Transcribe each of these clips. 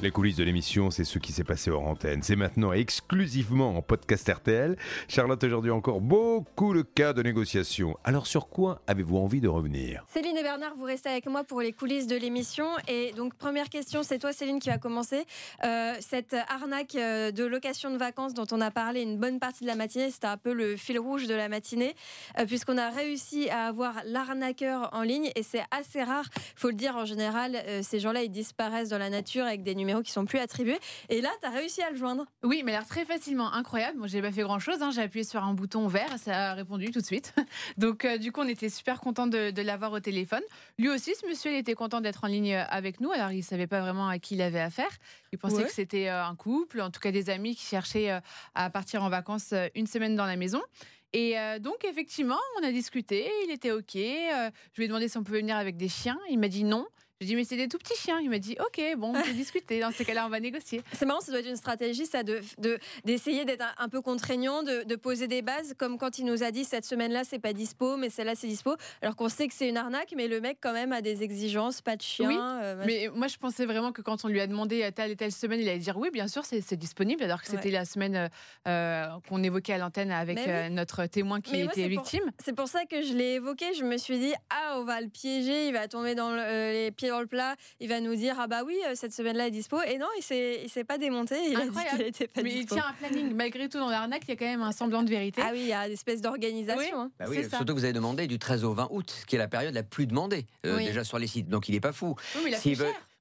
Les coulisses de l'émission, c'est ce qui s'est passé hors antenne. C'est maintenant exclusivement en podcast RTL. Charlotte, aujourd'hui encore beaucoup de cas de négociation. Alors sur quoi avez-vous envie de revenir? Céline et Bernard, vous restez avec moi pour les coulisses de l'émission. Et donc première question, c'est toi Céline qui va commencer. Euh, cette arnaque euh, de location de vacances dont on a parlé une bonne partie de la matinée, c'était un peu le fil rouge de la matinée, euh, puisqu'on a réussi à avoir l'arnaqueur en ligne. Et c'est assez rare, faut le dire en général, ces gens-là, ils disparaissent dans la nature avec des numéros qui sont plus attribués. Et là, tu as réussi à le joindre. Oui, mais l'air très facilement, incroyable. Moi, j'ai pas fait grand-chose. Hein. J'ai appuyé sur un bouton vert, ça a répondu tout de suite. Donc, euh, du coup, on était super content de, l'avoir au téléphone. Lui aussi, ce monsieur, il était content d'être en ligne avec nous. Alors, il savait pas vraiment à qui il avait affaire. Il pensait que c'était euh, un couple, en tout cas des amis qui cherchaient euh, à partir en vacances une semaine dans la maison. Et donc, effectivement, on a discuté, il était OK. je lui ai demandé si on pouvait venir avec des chiens. Il m'a dit non. J'ai dit, mais c'est des tout petits chiens. Il m'a dit, OK, bon, on peut discuter. Dans ces cas-là, on va négocier. C'est marrant, ça doit être une stratégie, ça, d'essayer de, d'être un, peu contraignant, de, poser des bases, comme quand il nous a dit, cette semaine-là, c'est pas dispo, mais celle-là, c'est dispo. Alors qu'on sait que c'est une arnaque, mais le mec, quand même, a des exigences, pas de chien. Oui, euh, mais moi, je pensais vraiment que quand on lui a demandé à telle et telle semaine, il allait dire, oui, bien sûr, c'est disponible, alors que c'était la semaine euh, euh, qu'on évoquait à l'antenne avec notre témoin qui était victime. C'est pour ça que je l'ai évoqué. Je me suis dit, ah, on va le piéger, il va tomber dans les pieds dans le plat, il va nous dire ah bah oui euh, cette semaine-là est dispo et non il s'est il s'est pas démonté, il a dit était pas Mais il tient un planning malgré tout dans l'arnaque, il y a quand même un semblant de vérité. Ah oui, il y a une espèce d'organisation. Hein. Bah oui, surtout que vous avez demandé du 13 au 20 août, qui est la période la plus demandée euh, déjà sur les sites. Donc il est pas fou. Oui, mais il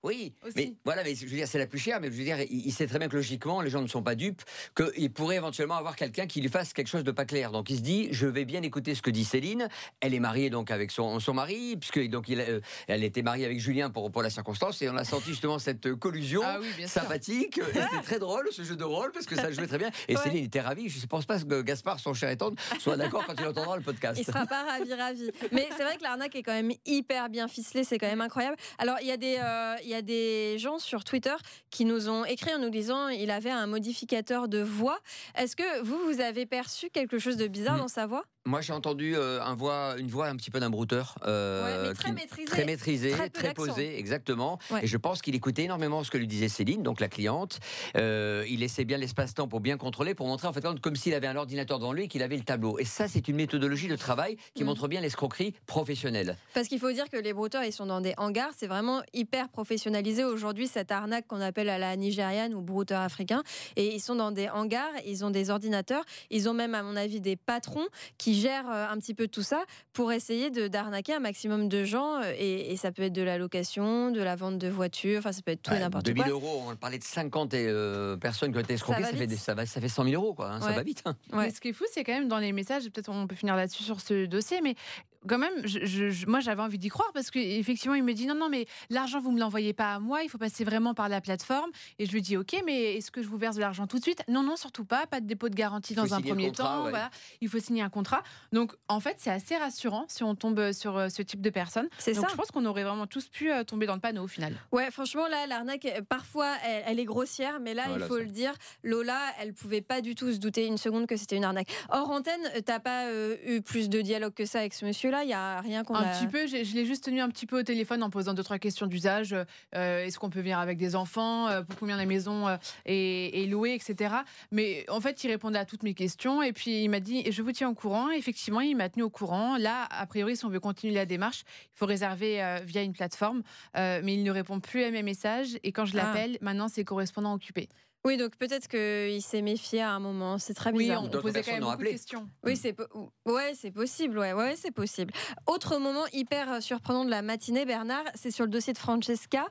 oui, mais voilà, mais je veux dire, c'est la plus chère, mais je veux dire, il, sait très bien que logiquement, les gens ne sont pas dupes, qu'il pourrait éventuellement avoir quelqu'un qui lui fasse quelque chose de pas clair. Donc il se dit, je vais bien écouter ce que dit Céline. Elle est mariée donc avec son, son mari, puisque donc il, euh, elle était mariée avec Julien pour, pour la circonstance, et on a senti justement cette collusion ah sympathique. C'était très drôle ce jeu de rôle parce que ça jouait très bien. Et Céline était ravie. Je ne pense pas que Gaspard, son cher et tendre, soit d'accord quand il entendra le podcast. Il sera pas ravi, ravi. Mais c'est vrai que l'arnaque est quand même hyper bien ficelée, c'est quand même incroyable. Alors il y a des, euh, y a des gens sur Twitter qui nous ont écrit en nous disant il avait un modificateur de voix. Est-ce que vous, vous avez perçu quelque chose de bizarre hmm. dans sa voix? Moi, j'ai entendu euh, un voix, une voix un petit peu d'un brouteur. Euh, très, maîtrisé, très maîtrisé. Très, posé, exactement. Et je pense qu'il écoutait énormément ce que lui disait Céline, donc la cliente. Euh, il laissait bien l'espace-temps pour bien contrôler, pour montrer en fait comme s'il avait un ordinateur devant lui et qu'il avait le tableau. Et ça, c'est une méthodologie de travail qui mm. montre bien l'escroquerie professionnelle. Parce qu'il faut dire que les brouteurs, ils sont dans des hangars. C'est vraiment hyper aujourd'hui, cette arnaque qu'on appelle à la nigériane ou brouteur africain. Et ils sont dans des hangars, ils ont des ordinateurs, ils ont même, à mon avis, des patrons qui gère euh, un petit peu tout ça pour essayer d'arnaquer un maximum de gens. Euh, et, ça peut être de la location, de la vente de voitures, enfin ça peut être tout et n'importe quoi. 2000 euros, on parlait de 50 euh, personnes qui ont été escroquées, ça, fait, ça, ça fait 100 000 euros, quoi, hein, ça va vite. Hein. ce qui est fou, c'est quand même dans les messages, peut-être on peut finir là-dessus sur ce dossier, mais quand même, moi j'avais envie d'y croire parce qu'effectivement il me dit non, non, mais l'argent vous me l'envoyez pas à moi, il faut passer vraiment par la plateforme. Et je lui dis ok, mais est-ce que je vous verse de l'argent tout de suite? Non, non, surtout pas, pas de dépôt de garantie dans un premier temps. Voilà, il faut signer un contrat. Donc en fait, c'est assez rassurant si on tombe sur euh, ce type de personnes. C'est ça. Je pense qu'on aurait vraiment tous pu euh, tomber dans le panneau au final. Ouais, franchement là, l'arnaque, euh, parfois elle, est grossière, mais là il faut le dire, Lola, elle pouvait pas du tout se douter une seconde que c'était une arnaque. Hors antenne, t'as pas eu plus de dialogue que ça avec ce monsieur-là Il y a rien qu'on un petit peu. Je, l'ai juste tenu un petit peu au téléphone en posant deux trois questions d'usage. Est-ce qu'on peut venir avec des enfants Pour combien la maison est, est, louée, etc. Mais en fait, il répondait à toutes mes questions et puis il m'a dit je vous tiens au courant. Effectivement, il m'a tenu au courant. Là, a priori, si on veut continuer la démarche, il faut réserver euh, via une plateforme. Euh, mais il ne répond plus à mes messages. Et quand je ah. l'appelle, maintenant, c'est correspondant occupé. Oui, donc peut-être qu'il s'est méfié à un moment. C'est très bizarre. Oui, on posait quand même beaucoup de questions. Oui, c'est ouais, c'est possible. Ouais, ouais, c'est possible. Autre moment hyper euh, surprenant de la matinée, Bernard, c'est sur le dossier de Francesca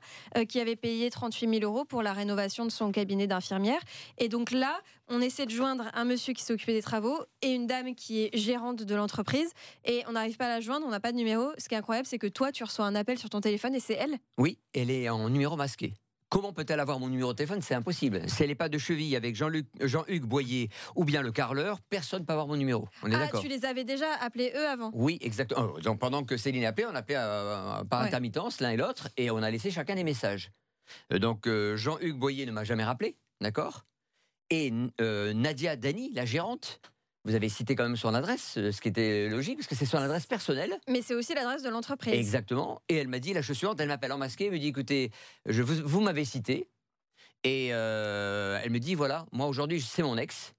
qui avait payé 38 000 euros pour la rénovation de son cabinet d'infirmière. Et donc là, on essaie de joindre un monsieur qui s'occupait des travaux et une dame qui est gérante de l'entreprise et on n'arrive pas à la joindre, on n'a pas de numéro. Ce qui est incroyable, c'est que toi, tu reçois un appel sur ton téléphone et c'est elle? Oui, elle est en numéro masqué. Comment peut-elle avoir mon numéro de téléphone? C'est impossible. Si elle n'est pas de cheville avec Jean-Hugues Boyer ou bien le carleur, personne ne peut avoir mon numéro. On est ah, tu les avais déjà appelés eux avant? Oui, exactement. Oh, donc pendant que Céline appelait, on appelait euh, par intermittence l'un et l'autre et on a laissé chacun des messages. Euh, donc euh, Jean-Hugues Boyer ne m'a jamais rappelé, d'accord? Et euh, Nadia Dani, la gérante, vous avez cité quand même son adresse, euh, ce qui était logique, parce que c'est son adresse personnelle. Mais c'est aussi l'adresse de l'entreprise. Exactement. Et elle m'a dit, la chose suivante, elle m'appelle en masqué, elle me dit, écoutez, je vous, vous m'avez cité, Et euh, elle me dit voilà, moi aujourd'hui, c'est mon ex.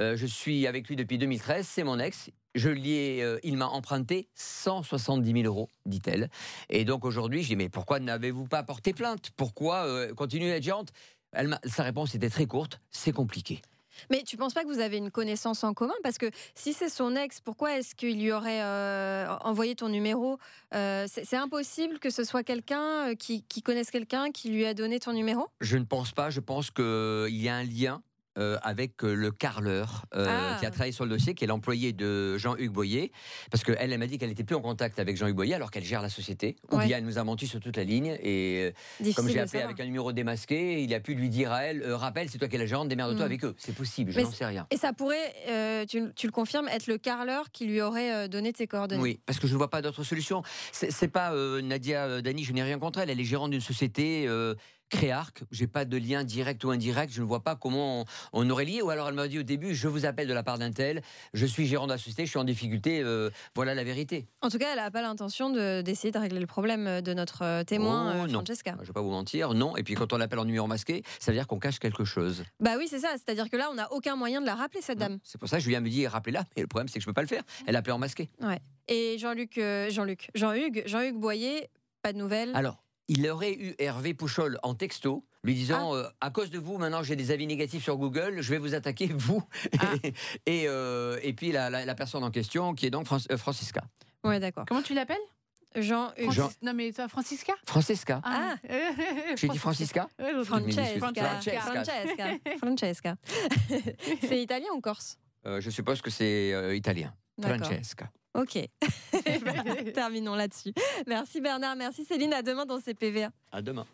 Euh, je suis avec lui depuis 2013, c'est mon ex. Je lui ai, euh, il m'a emprunté 170 000 euros, dit-elle. Et donc aujourd'hui, je dis mais pourquoi n'avez-vous pas porté plainte? Pourquoi euh, continuer à être gérante? Elle Sa réponse était très courte c'est compliqué. Mais tu penses pas que vous avez une connaissance en commun? Parce que si c'est son ex, pourquoi est-ce qu'il lui aurait euh, envoyé ton numéro? Euh, C'est impossible que ce soit quelqu'un euh, qui connaisse quelqu'un qui lui a donné ton numéro? Je ne pense pas. Je pense qu'il y a un lien euh, avec euh, le carleur euh, Ah. qui a travaillé sur le dossier, qui est l'employé de Jean-Hugues Boyer. Parce qu'elle, elle m'a dit qu'elle n'était plus en contact avec Jean-Hugues Boyer alors qu'elle gère la société. Ou Ouais. bien elle nous a menti sur toute la ligne. Et euh, comme j'ai appelé avec un numéro démasqué, il a pu lui dire à elle Rappelle, c'est toi qui es la gérante, démerde-toi Mm. avec eux. C'est possible, je n'en sais rien. Et ça pourrait, tu, tu le confirmes, être le carleur qui lui aurait donné tes coordonnées. Oui, parce que je ne vois pas d'autre solution. C'est pas Nadia Dani, je n'ai rien contre elle. Elle est gérante d'une société. Créarc, j'ai pas de lien direct ou indirect, je ne vois pas comment on, on aurait lié. Ou alors elle m'a dit au début, je vous appelle de la part d'un tel, je suis gérant de la société, je suis en difficulté, euh, voilà la vérité. En tout cas, elle n'a pas l'intention de- d'essayer de, régler le problème de notre euh, témoin, Oh, euh, non. Francesca. Je ne vais pas vous mentir, non. Et puis quand on l'appelle en numéro masqué, ça veut dire qu'on cache quelque chose. Bah oui, c'est ça. C'est-à-dire que là, on n'a aucun moyen de la rappeler, cette Non. dame. C'est pour ça que Julien me dit, rappelez-la. Mais le problème, c'est que je ne peux pas le faire. Elle a appelé en masqué. Et Jean-Luc, Jean-Luc, Jean-Hugues, Jean-Hugues Boyer, pas de nouvelles. Alors, il aurait eu Hervé Pouchol en texto, lui disant Ah. euh, À cause de vous, maintenant j'ai des avis négatifs sur Google, je vais vous attaquer, vous. Ah. et, euh, et puis la, la- la personne en question, qui est donc Fran- euh, Francisca. Ouais, d'accord. Comment tu l'appelles? Jean-Hugues. Francis- Jean- Non, mais toi, Francisca? Francisca Ah. J'ai dit Francisca? Francesca. Francesca. Francesca. Francesca. c'est italien ou corse? Euh, Je suppose que c'est euh, italien. Francesca. Ok. Terminons là-dessus. Merci Bernard, merci Céline. À demain dans CPV. À demain.